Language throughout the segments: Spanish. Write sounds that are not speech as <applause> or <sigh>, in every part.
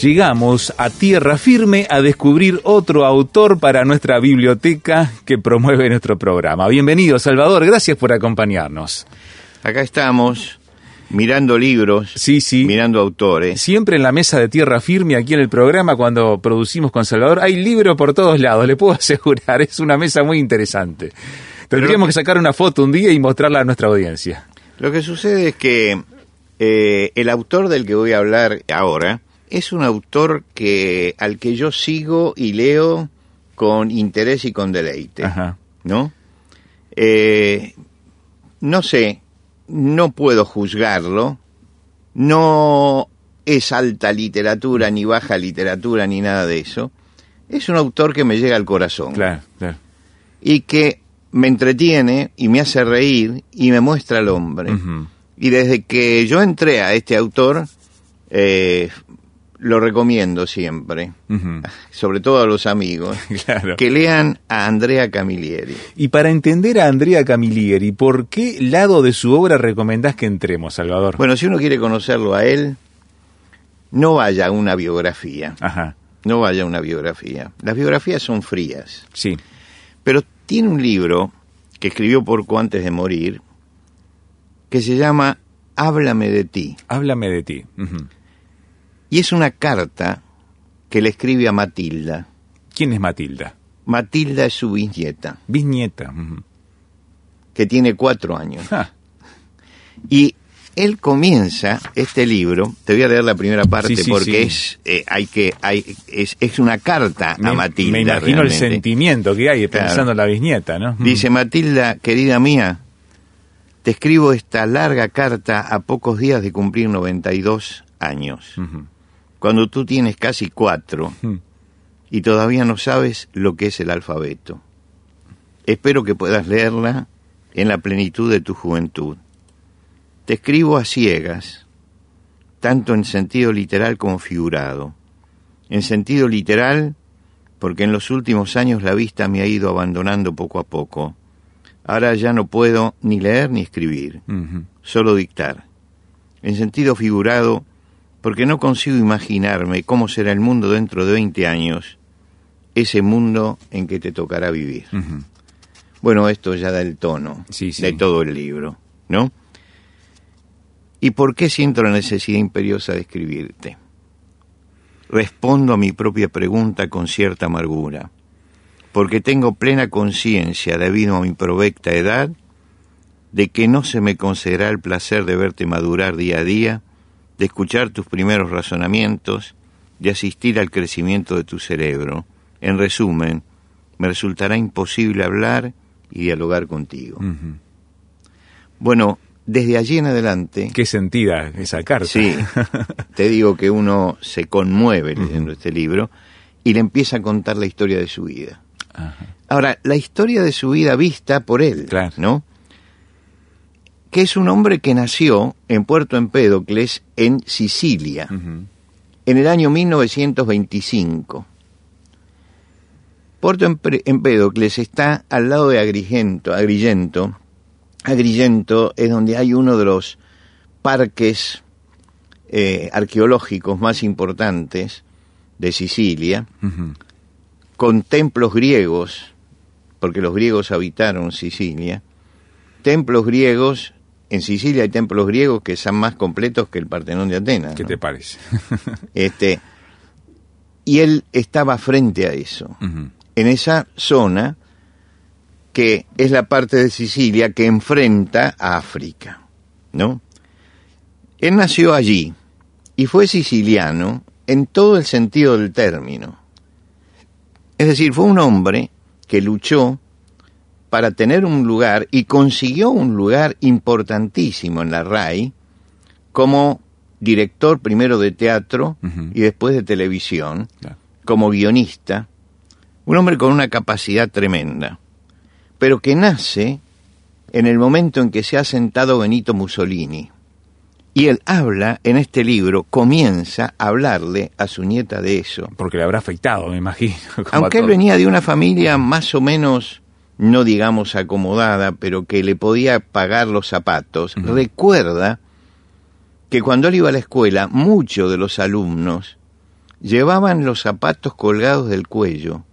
Llegamos a tierra firme a descubrir otro autor para nuestra biblioteca que promueve nuestro programa. Bienvenido, Salvador, gracias por acompañarnos. Acá estamos mirando libros, Sí, sí. mirando autores. Siempre en la mesa de tierra firme aquí en el programa cuando producimos con Salvador hay libro por todos lados, le puedo <laughs> asegurar, es una mesa muy interesante. Tendríamos que sacar una foto un día y mostrarla a nuestra audiencia. Lo que sucede es que eh, el autor del que voy a hablar ahora es un autor que al que yo sigo y leo con interés y con deleite, Ajá. ¿no? Eh, no sé, no puedo juzgarlo, no es alta literatura, ni baja literatura, ni nada de eso. Es un autor que me llega al corazón Claro, claro. y que me entretiene y me hace reír y me muestra al hombre. Y desde que yo entré a este autor, eh, lo recomiendo siempre, <laughs> sobre todo a los amigos, <laughs> Claro. que lean a Andrea Camilleri. Y para entender a Andrea Camilleri, ¿por qué lado de su obra recomendás que entremos, Salvador? Bueno, si uno quiere conocerlo a él, no vaya a una biografía, Ajá, no vaya a una biografía. Las biografías son frías, sí. pero tiene un libro que escribió poco antes de morir, que se llama Háblame de ti. Háblame de ti. Ujú. Y es una carta que le escribe a Matilda. ¿Quién es Matilda? Matilda es su bisnieta, Bisnieta. que tiene cuatro años. Ah, Y él comienza este libro, te voy a leer la primera parte Sí, sí, porque sí. es eh, hay que hay es, es una carta me, a Matilda. me imagino el sentimiento que hay Claro. pensando en la bisnieta, ¿no? Dice Matilda, querida mía, te escribo esta larga carta a pocos días de cumplir 92 años, Ujú. Cuando tú tienes casi cuatro Mm. y todavía no sabes lo que es el alfabeto. Espero que puedas leerla en la plenitud de tu juventud. Te escribo a ciegas, tanto en sentido literal como figurado. En sentido literal, porque en los últimos años la vista me ha ido abandonando poco a poco. Ahora ya no puedo ni leer ni escribir, solo dictar. En sentido figurado, porque no consigo imaginarme cómo será el mundo dentro de 20 años, ese mundo en que te tocará vivir. Bueno, esto ya da el tono Sí, sí. de todo el libro, ¿no? ¿Y por qué siento la necesidad imperiosa de escribirte? Respondo a mi propia pregunta con cierta amargura, porque tengo plena conciencia, debido a mi provecta edad, de que no se me concederá el placer de verte madurar día a día, de escuchar tus primeros razonamientos, de asistir al crecimiento de tu cerebro. En resumen, me resultará imposible hablar y dialogar contigo. Bueno, desde allí en adelante, Qué sentida esa carta. sí, <laughs> te digo que uno se conmueve leyendo este libro y le empieza a contar la historia de su vida. Ajá. Ahora, la historia de su vida vista por él, Claro. ¿no? Que es un hombre que nació en Puerto Empédocles, en Sicilia, en el año 1925. Puerto Empédocles está al lado de Agrigento. Agrigento. Agrigento es donde hay uno de los parques eh, arqueológicos más importantes de Sicilia, con templos griegos, porque los griegos habitaron Sicilia, templos griegos, en Sicilia hay templos griegos que son más completos que el Partenón de Atenas. ¿Qué ¿no? te parece? <laughs> Este, y él estaba frente a eso, en esa zona que es la parte de Sicilia que enfrenta a África, ¿no? Él nació allí y fue siciliano en todo el sentido del término. Es decir, fue un hombre que luchó para tener un lugar y consiguió un lugar importantísimo en la RAI como director primero de teatro y después de televisión, como guionista, un hombre con una capacidad tremenda, pero que nace en el momento en que se ha sentado Benito Mussolini. Y él habla en este libro, comienza a hablarle a su nieta de eso. Porque le habrá afectado, me imagino. <laughs> Aunque él venía de una familia más o menos, no digamos acomodada, pero que le podía pagar los zapatos, recuerda que cuando él iba a la escuela, muchos de los alumnos llevaban los zapatos colgados del cuello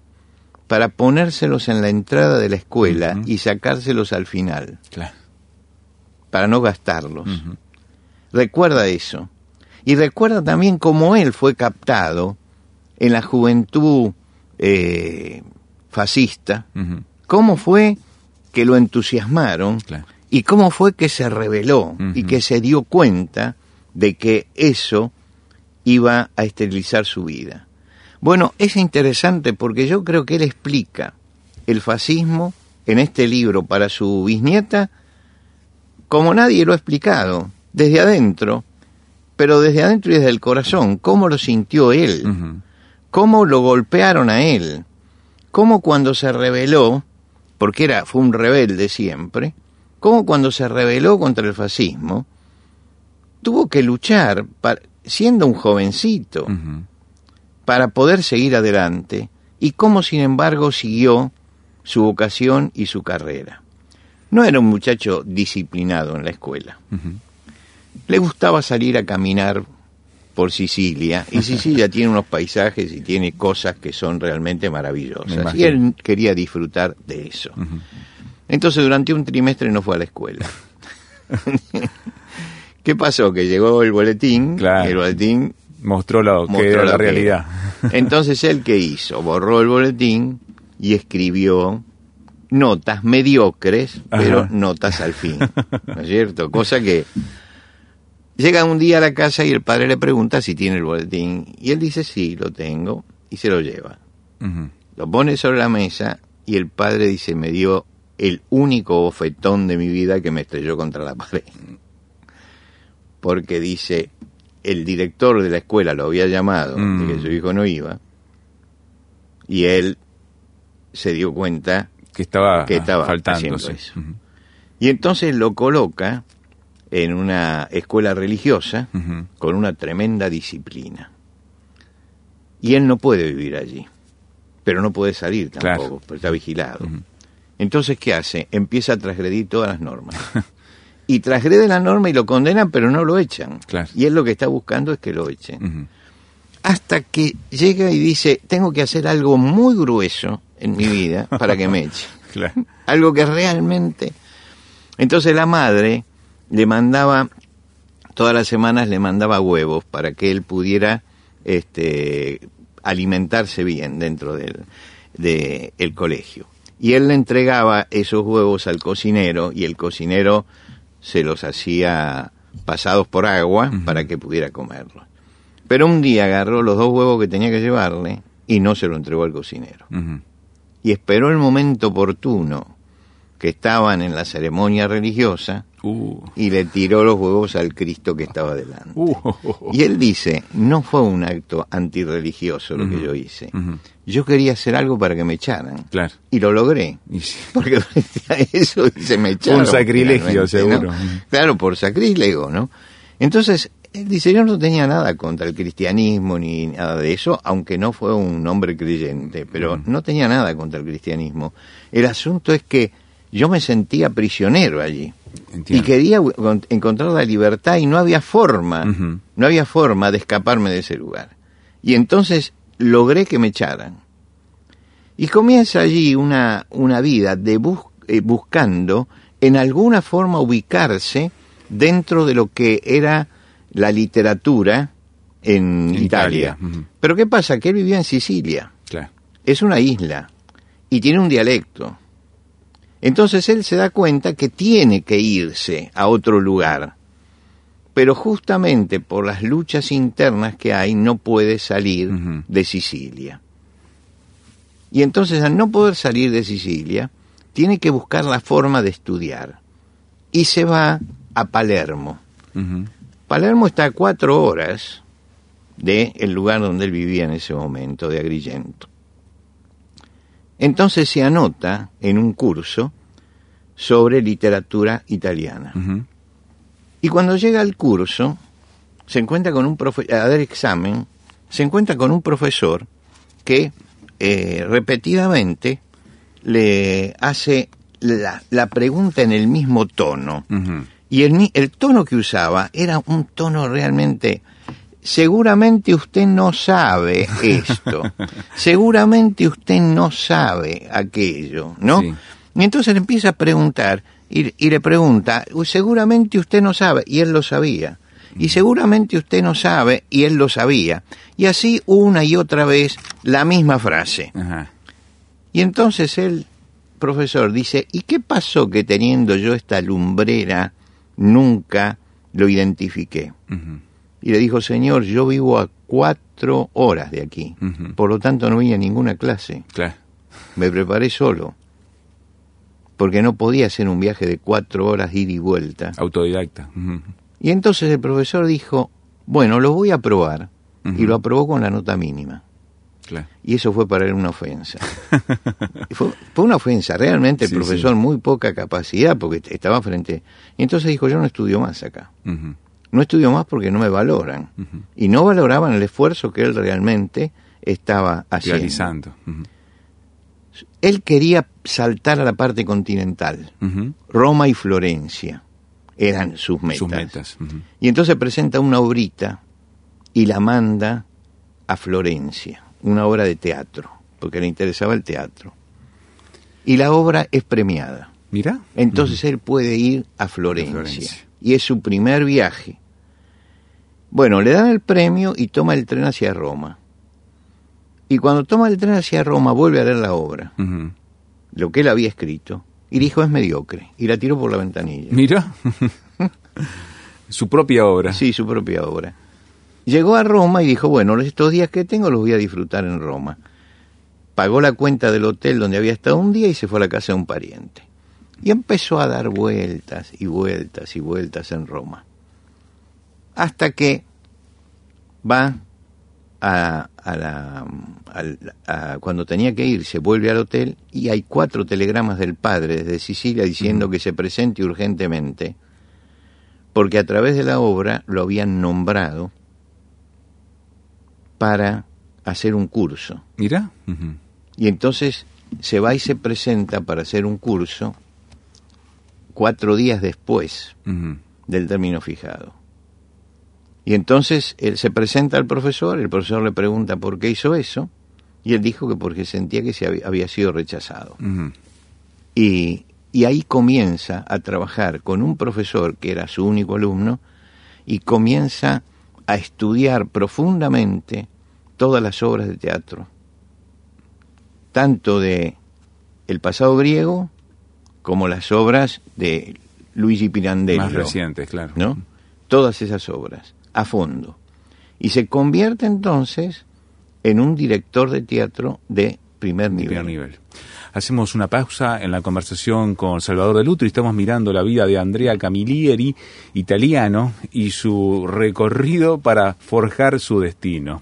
para ponérselos en la entrada de la escuela y sacárselos al final, Claro. para no gastarlos. Recuerda eso. Y recuerda también cómo él fue captado en la juventud eh, fascista. Cómo fue que lo entusiasmaron Claro. y cómo fue que se rebeló y que se dio cuenta de que eso iba a esterilizar su vida. Bueno, es interesante porque yo creo que él explica el fascismo en este libro para su bisnieta como nadie lo ha explicado, desde adentro, pero desde adentro y desde el corazón, cómo lo sintió él cómo lo golpearon a él, cómo cuando se rebeló, porque era, fue un rebelde siempre, cómo cuando se rebeló contra el fascismo, tuvo que luchar, pa- siendo un jovencito, para poder seguir adelante, y cómo sin embargo siguió su vocación y su carrera. No era un muchacho disciplinado en la escuela. Le gustaba salir a caminar por Sicilia, y <laughs> Sicilia tiene unos paisajes y tiene cosas que son realmente Me maravillosas. Y él quería disfrutar de eso. Entonces durante un trimestre no fue a la escuela. <laughs> ¿Qué pasó? Que llegó el boletín, Claro. y el boletín Mostró lo que mostró era lo la que realidad. era. <laughs> Entonces él qué hizo? Borró el boletín y escribió notas mediocres, Ajá. pero notas al fin. ¿No es cierto? Cosa que llega un día a la casa y el padre le pregunta si tiene el boletín y él dice sí, lo tengo y se lo lleva. Lo pone sobre la mesa y el padre dice me dio el único bofetón de mi vida que me estrelló contra la pared. Porque dice, el director de la escuela lo había llamado, Mm. de que su hijo no iba, y él se dio cuenta Que estaba, Que estaba faltando. eso. Y entonces lo coloca en una escuela religiosa con una tremenda disciplina. Y él no puede vivir allí, pero no puede salir Claro. tampoco, porque está vigilado. Entonces, ¿qué hace? Empieza a transgredir todas las normas. <laughs> y transgrede la norma y lo condenan, pero no lo echan. Claro. Y él lo que está buscando es que lo echen. Hasta que llega y dice, tengo que hacer algo muy grueso en mi vida para que me <laughs> echen. Claro. algo que realmente... Entonces la madre le mandaba, todas las semanas le mandaba huevos para que él pudiera este, alimentarse bien dentro del de el colegio. Y él le entregaba esos huevos al cocinero y el cocinero se los hacía pasados por agua para que pudiera comerlos. Pero un día agarró los dos huevos que tenía que llevarle y no se lo entregó al cocinero y esperó el momento oportuno que estaban en la ceremonia religiosa Uh. y le tiró los huevos al Cristo que estaba delante. Uh. Y él dice, no fue un acto antirreligioso lo que yo hice. Yo quería hacer algo para que me echaran. Claro. Y lo logré. Y sí. <laughs> Porque eso se me echaron. Un sacrilegio, seguro. Claro, por sacrílego, ¿no? Entonces, él dice, yo no tenía nada contra el cristianismo ni nada de eso, aunque no fue un hombre creyente, pero no tenía nada contra el cristianismo. El asunto es que yo me sentía prisionero allí Entiendo. y quería encontrar la libertad y no había forma, no había forma de escaparme de ese lugar. Y entonces logré que me echaran. Y comienza allí una, una vida de bus- eh, buscando en alguna forma ubicarse dentro de lo que era la literatura en, En Italia. Pero ¿qué pasa? Que él vivía en Sicilia Claro. es una isla y tiene un dialecto. Entonces él se da cuenta que tiene que irse a otro lugar, pero justamente por las luchas internas que hay no puede salir de Sicilia. Y entonces al no poder salir de Sicilia, tiene que buscar la forma de estudiar. Y se va a Palermo. Palermo está a cuatro horas del el lugar donde él vivía en ese momento, de Agrigento. Entonces se anota en un curso sobre literatura italiana. Y cuando llega al curso, se encuentra con un profe a dar examen, se encuentra con un profesor que eh, repetidamente le hace la, la pregunta en el mismo tono. Y el tono que usaba era un tono realmente... Seguramente usted no sabe esto. <laughs> Seguramente usted no sabe aquello, ¿no? Sí. Y entonces le empieza a preguntar y, y le pregunta, "Uy, seguramente usted no sabe, y él lo sabía. Y seguramente usted no sabe, y él lo sabía. Y así una y otra vez la misma frase. Ajá. Y entonces el profesor dice, ¿y qué pasó que teniendo yo esta lumbrera nunca lo identifiqué? Y le dijo, señor, yo vivo a cuatro horas de aquí, por lo tanto no vine a ninguna clase, Claro. me preparé solo, porque no podía hacer un viaje de cuatro horas ida y vuelta. Autodidacta. Y entonces el profesor dijo, bueno, lo voy a probar, y lo aprobó con la nota mínima. Claro. Y eso fue para él una ofensa. <laughs> Fue, fue una ofensa, realmente el Sí, profesor muy poca capacidad porque estaba frente. Y entonces dijo, yo no estudio más acá. Ujú. No estudio más porque no me valoran. Y no valoraban el esfuerzo que él realmente estaba haciendo. Realizando. Él quería saltar a la parte continental. Roma y Florencia eran sus metas. Sus metas. Ujú. Y entonces presenta una obrita y la manda a Florencia, una obra de teatro, porque le interesaba el teatro. Y la obra es premiada. Mira. Entonces él puede ir a Florencia, Florencia. Y es su primer viaje. Bueno, le dan el premio y toma el tren hacia Roma. Y cuando toma el tren hacia Roma vuelve a leer la obra, lo que él había escrito, y dijo es mediocre, y la tiró por la ventanilla. Mira. Su propia obra. Sí, su propia obra. Llegó a Roma y dijo, bueno, estos días que tengo los voy a disfrutar en Roma. Pagó la cuenta del hotel donde había estado un día y se fue a la casa de un pariente. Y empezó a dar vueltas y vueltas y vueltas en Roma. Hasta que va a, a la, a- cuando tenía que ir, se vuelve al hotel y hay cuatro telegramas del padre desde Sicilia diciendo que se presente urgentemente porque a través de la obra lo habían nombrado para hacer un curso. Mira. Y entonces se va y se presenta para hacer un curso cuatro días después del término fijado. Y entonces él se presenta al profesor, el profesor le pregunta por qué hizo eso, y él dijo que porque sentía que se había, había sido rechazado. Y, y ahí comienza a trabajar con un profesor que era su único alumno y comienza a estudiar profundamente todas las obras de teatro, tanto de el pasado griego como las obras de Luigi Pirandello, Más recientes, claro. ¿no? Todas esas obras, a fondo. Y se convierte entonces en un director de teatro de primer nivel. primer nivel. Hacemos una pausa en la conversación con Salvador de Lutro y estamos mirando la vida de Andrea Camilleri, italiano, y su recorrido para forjar su destino.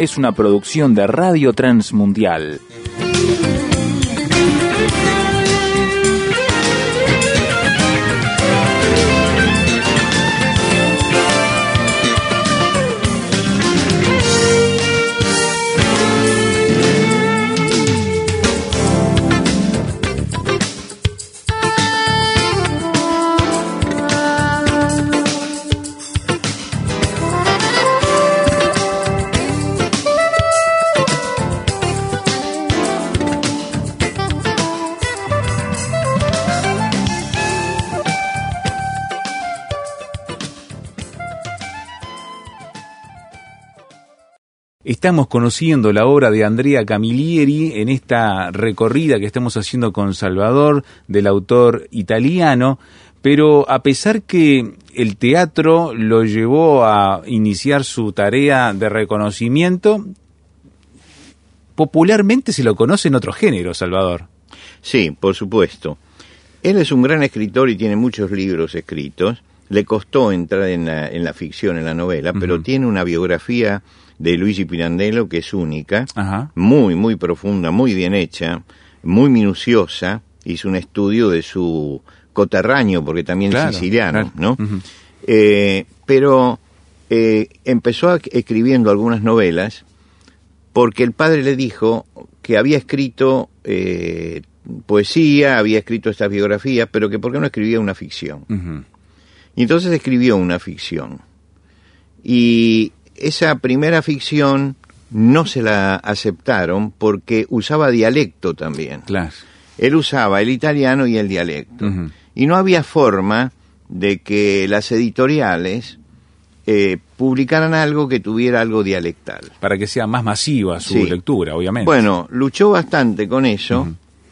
es una producción de Radio Transmundial. Estamos conociendo la obra de Andrea Camilleri en esta recorrida que estamos haciendo con Salvador, del autor italiano, pero a pesar que el teatro lo llevó a iniciar su tarea de reconocimiento, popularmente se lo conoce en otro género, Salvador. Sí, por supuesto. Él es un gran escritor y tiene muchos libros escritos. Le costó entrar en la, ficción, en la novela, pero tiene una biografía de Luigi Pirandello que es única, muy, muy profunda, muy bien hecha, muy minuciosa. Hizo un estudio de su coterráneo, porque también es siciliano, ¿no? Eh, pero eh, empezó escribiendo algunas novelas porque el padre le dijo que había escrito eh, poesía, había escrito estas biografías, pero que por qué no escribía una ficción. Y entonces escribió una ficción. Y esa primera ficción no se la aceptaron porque usaba dialecto también. Claro. Él usaba el italiano y el dialecto. Y no había forma de que las editoriales eh, publicaran algo que tuviera algo dialectal. Para que sea más masiva su lectura, obviamente. Bueno, luchó bastante con eso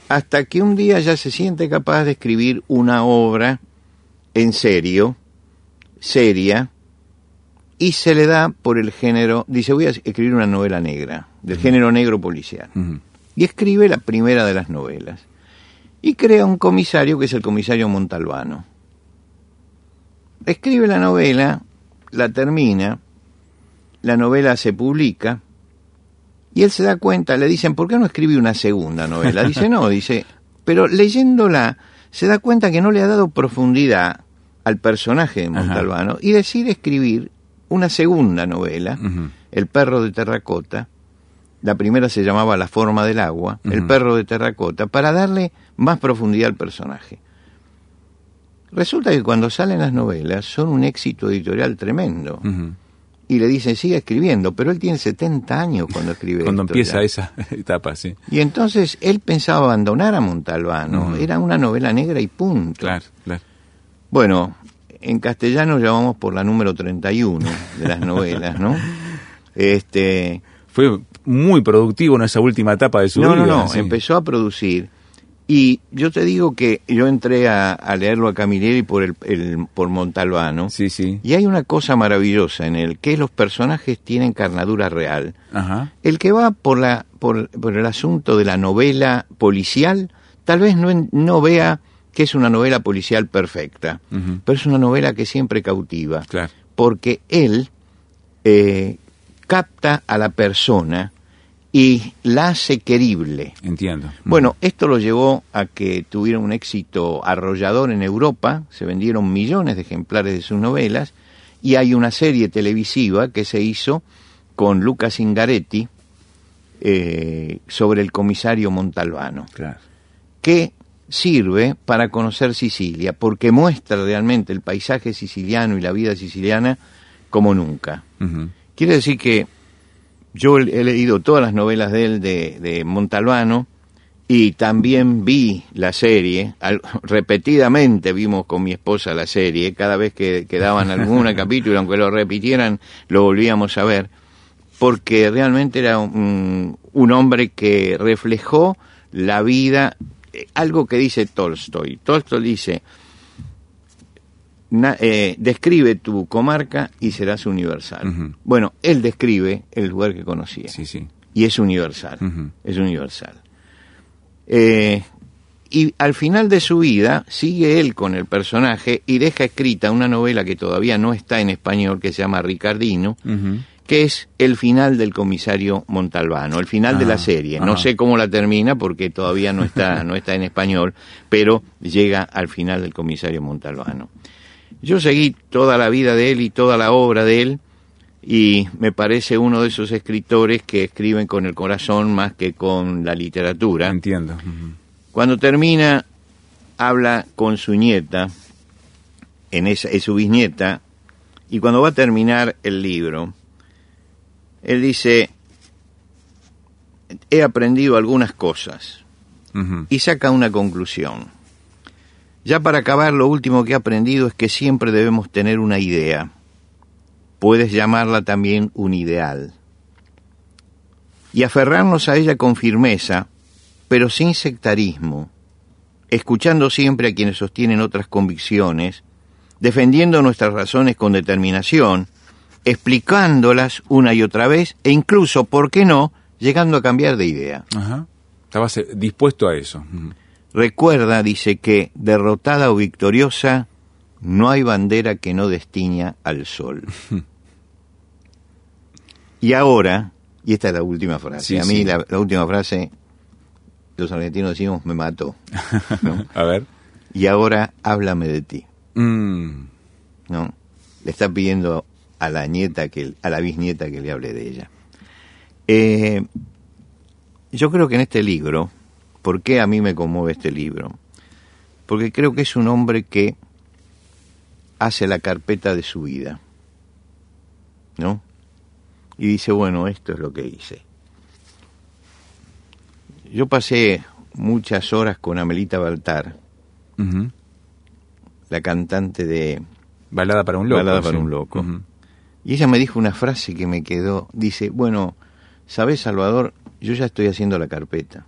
hasta que un día ya se siente capaz de escribir una obra en serio, seria, y se le da por el género, dice voy a escribir una novela negra, del género negro policial. Y escribe la primera de las novelas. Y crea un comisario que es el comisario Montalbano. Escribe la novela, la termina, la novela se publica, y él se da cuenta, le dicen, ¿por qué no escribe una segunda novela? Dice, no, <laughs> dice, pero leyéndola se da cuenta que no le ha dado profundidad al personaje de Montalbano y decide escribir una segunda novela, El perro de terracota. La primera se llamaba La forma del agua, El perro de terracota, para darle más profundidad al personaje. Resulta que cuando salen las novelas son un éxito editorial tremendo y le dicen, sigue escribiendo, pero él tiene 70 años cuando escribe. cuando empieza esa <laughs> etapa, sí. Y entonces él pensaba abandonar a Montalbano, era una novela negra y punto. Claro, claro. Bueno, en castellano ya vamos por la número 31 de las novelas, ¿no? Este... Fue muy productivo en esa última etapa de su vida. No, no, no, empezó a producir y yo te digo que yo entré a, leerlo a Camilleri por el, por Montalbano. Sí, sí. Y hay una cosa maravillosa en él, que los personajes tienen carnadura real. El que va por la por, el asunto de la novela policial, tal vez no, no vea que es una novela policial perfecta, pero es una novela que siempre cautiva. Claro. Porque él eh, capta a la persona y la hace querible. Entiendo. Bueno, esto lo llevó a que tuviera un éxito arrollador en Europa, se vendieron millones de ejemplares de sus novelas, y hay una serie televisiva que se hizo con Lucas Ingaretti eh, sobre el comisario Montalbano, claro. que sirve para conocer Sicilia, porque muestra realmente el paisaje siciliano y la vida siciliana como nunca. Quiere decir que yo he leído todas las novelas de él, de, Montalbano, y también vi la serie, <laughs> repetidamente vimos con mi esposa la serie, cada vez que, quedaban daban algún <laughs> capítulo, aunque lo repitieran, lo volvíamos a ver, porque realmente era un, hombre que reflejó la vida, algo que dice Tolstoy. Tolstoy dice, eh, describe tu comarca y serás universal. Bueno, él describe el lugar que conocía. Sí, sí. Y es universal. Es universal. Eh, y al final de su vida sigue él con el personaje y deja escrita una novela que todavía no está en español, que se llama Ricardino, que es el final del comisario Montalbano, el final de la ah, serie. No sé cómo la termina porque todavía no está, <laughs> no está en español, pero llega al final del comisario Montalbano. Yo seguí toda la vida de él y toda la obra de él y me parece uno de esos escritores que escriben con el corazón más que con la literatura. Entiendo. Cuando termina, habla con su nieta, en esa, es su bisnieta, y cuando va a terminar el libro, él dice, he aprendido algunas cosas, y saca una conclusión. Ya para acabar, lo último que he aprendido es que siempre debemos tener una idea. Puedes llamarla también un ideal. y aferrarnos a ella con firmeza, pero sin sectarismo, escuchando siempre a quienes sostienen otras convicciones, defendiendo nuestras razones con determinación, explicándolas una y otra vez e incluso, ¿por qué no?, llegando a cambiar de idea. Ajá. Estabas eh, dispuesto a eso. Recuerda, dice que, derrotada o victoriosa, no hay bandera que no destiña al sol. <laughs> y ahora, y esta es la última frase, Sí, a mí sí. la, la última frase, los argentinos decimos, me mató. ¿no? <laughs> a ver. Y ahora háblame de ti. Mm, ¿no? Le está pidiendo a la nieta que a la bisnieta que le hable de ella. Eh, yo creo que en este libro, ¿por qué a mí me conmueve este libro? Porque creo que es un hombre que hace la carpeta de su vida, ¿no? Y dice, bueno, esto es lo que hice. Yo pasé muchas horas con Amelita Baltar, la cantante de Balada para un loco. Balada para sí. un loco. Y ella me dijo una frase que me quedó. Dice, bueno, ¿sabes, Salvador? Yo ya estoy haciendo la carpeta.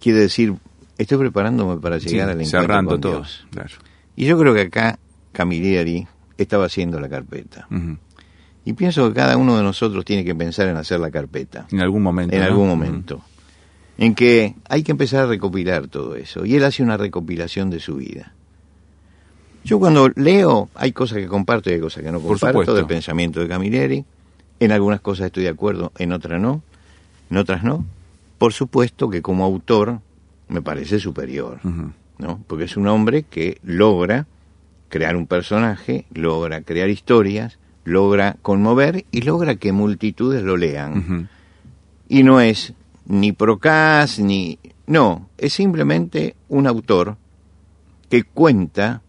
Quiere decir, estoy preparándome para Sí, llegar al encuentro cerrando con todo. Dios. Claro. Y yo creo que acá Camilleri estaba haciendo la carpeta. Y pienso que cada uno de nosotros tiene que pensar en hacer la carpeta. En algún momento. En ¿no? algún momento. En que hay que empezar a recopilar todo eso. Y él hace una recopilación de su vida. Yo cuando leo, hay cosas que comparto y hay cosas que no comparto del pensamiento de Camilleri. En algunas cosas estoy de acuerdo, en otras no. En otras no. Por supuesto que como autor me parece superior. ¿no? Porque es un hombre que logra crear un personaje, logra crear historias, logra conmover y logra que multitudes lo lean. Y no es ni procas, ni... No, es simplemente un autor que cuenta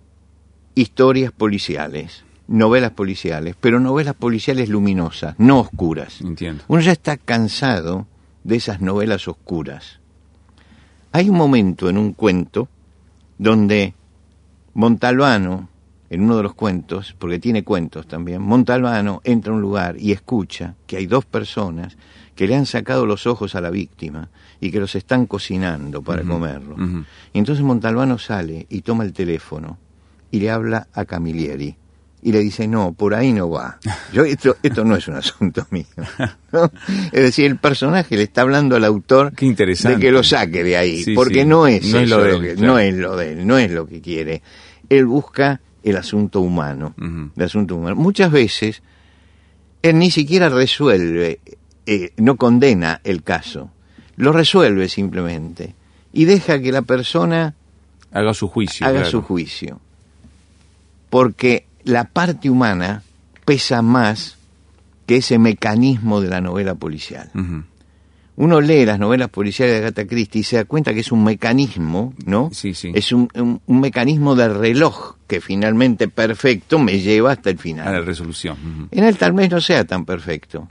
historias policiales, novelas policiales, pero novelas policiales luminosas, no oscuras. Entiendo. Uno ya está cansado de esas novelas oscuras. Hay un momento en un cuento donde Montalbano, en uno de los cuentos, porque tiene cuentos también, Montalbano entra a un lugar y escucha que hay dos personas que le han sacado los ojos a la víctima y que los están cocinando para Ujú, comerlo. Y entonces Montalbano sale y toma el teléfono y le habla a Camilleri y le dice, no, por ahí no va. Yo, esto, esto no es un asunto <laughs> mío. ¿no? Es decir, el personaje le está hablando al autor Qué interesante. de que lo saque de ahí, Sí, porque sí. no es, No es lo de lo él, que- claro. no es lo de él, no es lo que quiere. Él busca el asunto humano, el asunto humano. Muchas veces él ni siquiera resuelve, eh, no condena el caso, lo resuelve simplemente y deja que la persona Haga su juicio. haga claro. su juicio. Porque la parte humana pesa más que ese mecanismo de la novela policial. Uno lee las novelas policiales de Agatha Christie y se da cuenta que es un mecanismo, ¿no? Sí, sí. Es un, un- un mecanismo de reloj que finalmente perfecto me lleva hasta el A la final. resolución. En él tal vez no sea tan perfecto,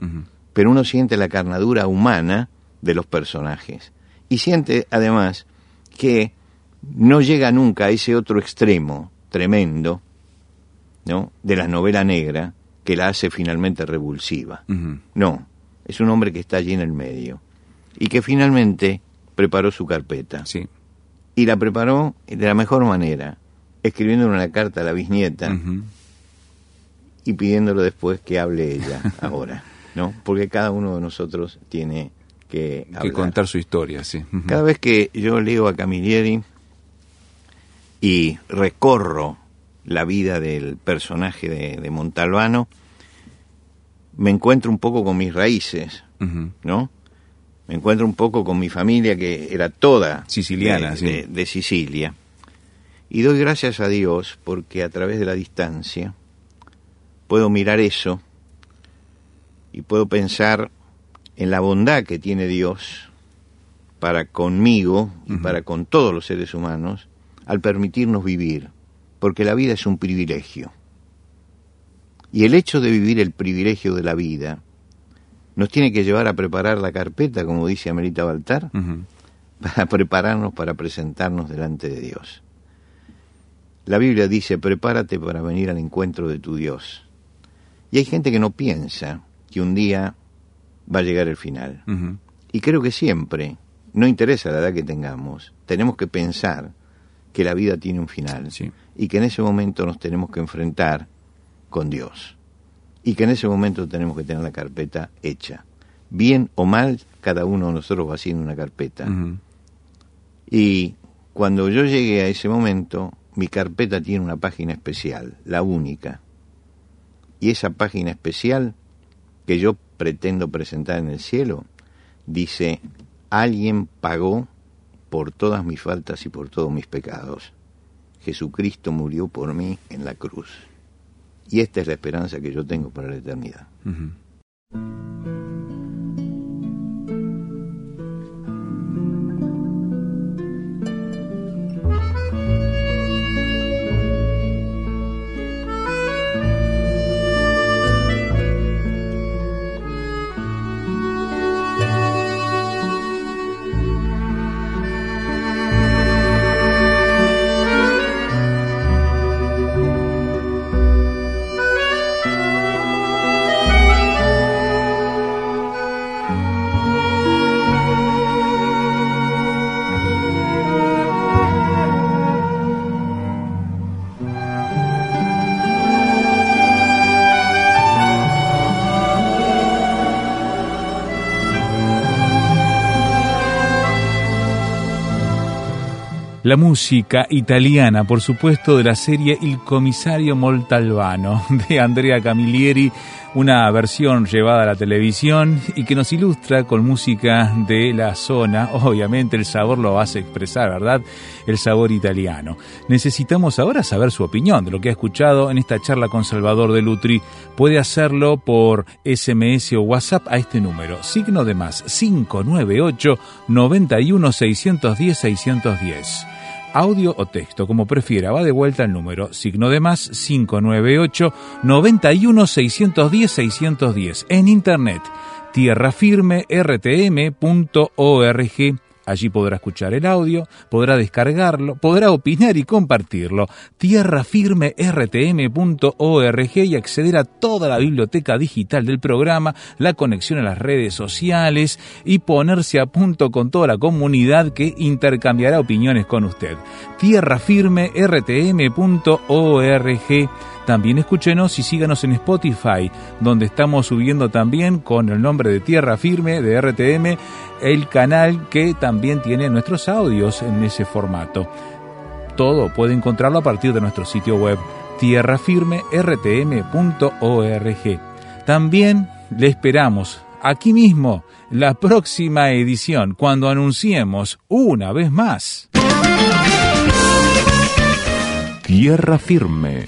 pero uno siente la carnadura humana de los personajes. Y siente además que no llega nunca a ese otro extremo tremendo, ¿no? De la novela negra que la hace finalmente revulsiva. No, es un hombre que está allí en el medio y que finalmente preparó su carpeta. Sí. Y la preparó de la mejor manera, escribiendo una carta a la bisnieta y pidiéndolo después que hable ella <laughs> ahora, ¿no? Porque cada uno de nosotros tiene que Que contar su historia, sí. Cada vez que yo leo a Camilleri y recorro la vida del personaje de, de Montalbano, me encuentro un poco con mis raíces. ¿no? Me encuentro un poco con mi familia que era toda Siciliana, de, sí. de- de Sicilia. Y doy gracias a Dios porque a través de la distancia puedo mirar eso y puedo pensar en la bondad que tiene Dios para conmigo y para con todos los seres humanos al permitirnos vivir, porque la vida es un privilegio. Y el hecho de vivir el privilegio de la vida nos tiene que llevar a preparar la carpeta, como dice Amelita Baltar, para prepararnos para presentarnos delante de Dios. La Biblia dice, prepárate para venir al encuentro de tu Dios. Y hay gente que no piensa que un día va a llegar el final. Y creo que siempre, no interesa la edad que tengamos, tenemos que pensar que la vida tiene un final y que en ese momento nos tenemos que enfrentar con Dios y que en ese momento tenemos que tener la carpeta hecha. Bien o mal, cada uno de nosotros va haciendo una carpeta. Y cuando yo llegué a ese momento, mi carpeta tiene una página especial, la única. Y esa página especial que yo pretendo presentar en el cielo, dice, alguien pagó por todas mis faltas y por todos mis pecados. Jesucristo murió por mí en la cruz. Y esta es la esperanza que yo tengo para la eternidad. La música italiana, por supuesto, de la serie Il comisario Moltalbano <laughs> de Andrea Camillieri, una versión llevada a la televisión y que nos ilustra con música de la zona. Obviamente el sabor lo hace expresar, ¿verdad? El sabor italiano. Necesitamos ahora saber su opinión de lo que ha escuchado en esta charla con Salvador de Lutri. Puede hacerlo por SMS o WhatsApp a este número, signo de más 598 91 610 610 audio o texto, como prefiera. Va de vuelta el número, signo de más 598 91 610 610 en internet tierrafirmertm.org Allí podrá escuchar el audio, podrá descargarlo, podrá opinar y compartirlo. Tierrafirmertm.org y acceder a toda la biblioteca digital del programa, la conexión a las redes sociales y ponerse a punto con toda la comunidad que intercambiará opiniones con usted. Tierrafirmertm.org también escúchenos y síganos en Spotify, donde estamos subiendo también con el nombre de Tierra Firme de RTM el canal que también tiene nuestros audios en ese formato. Todo puede encontrarlo a partir de nuestro sitio web tierrafirmertm.org. También le esperamos aquí mismo la próxima edición cuando anunciemos una vez más. Tierra Firme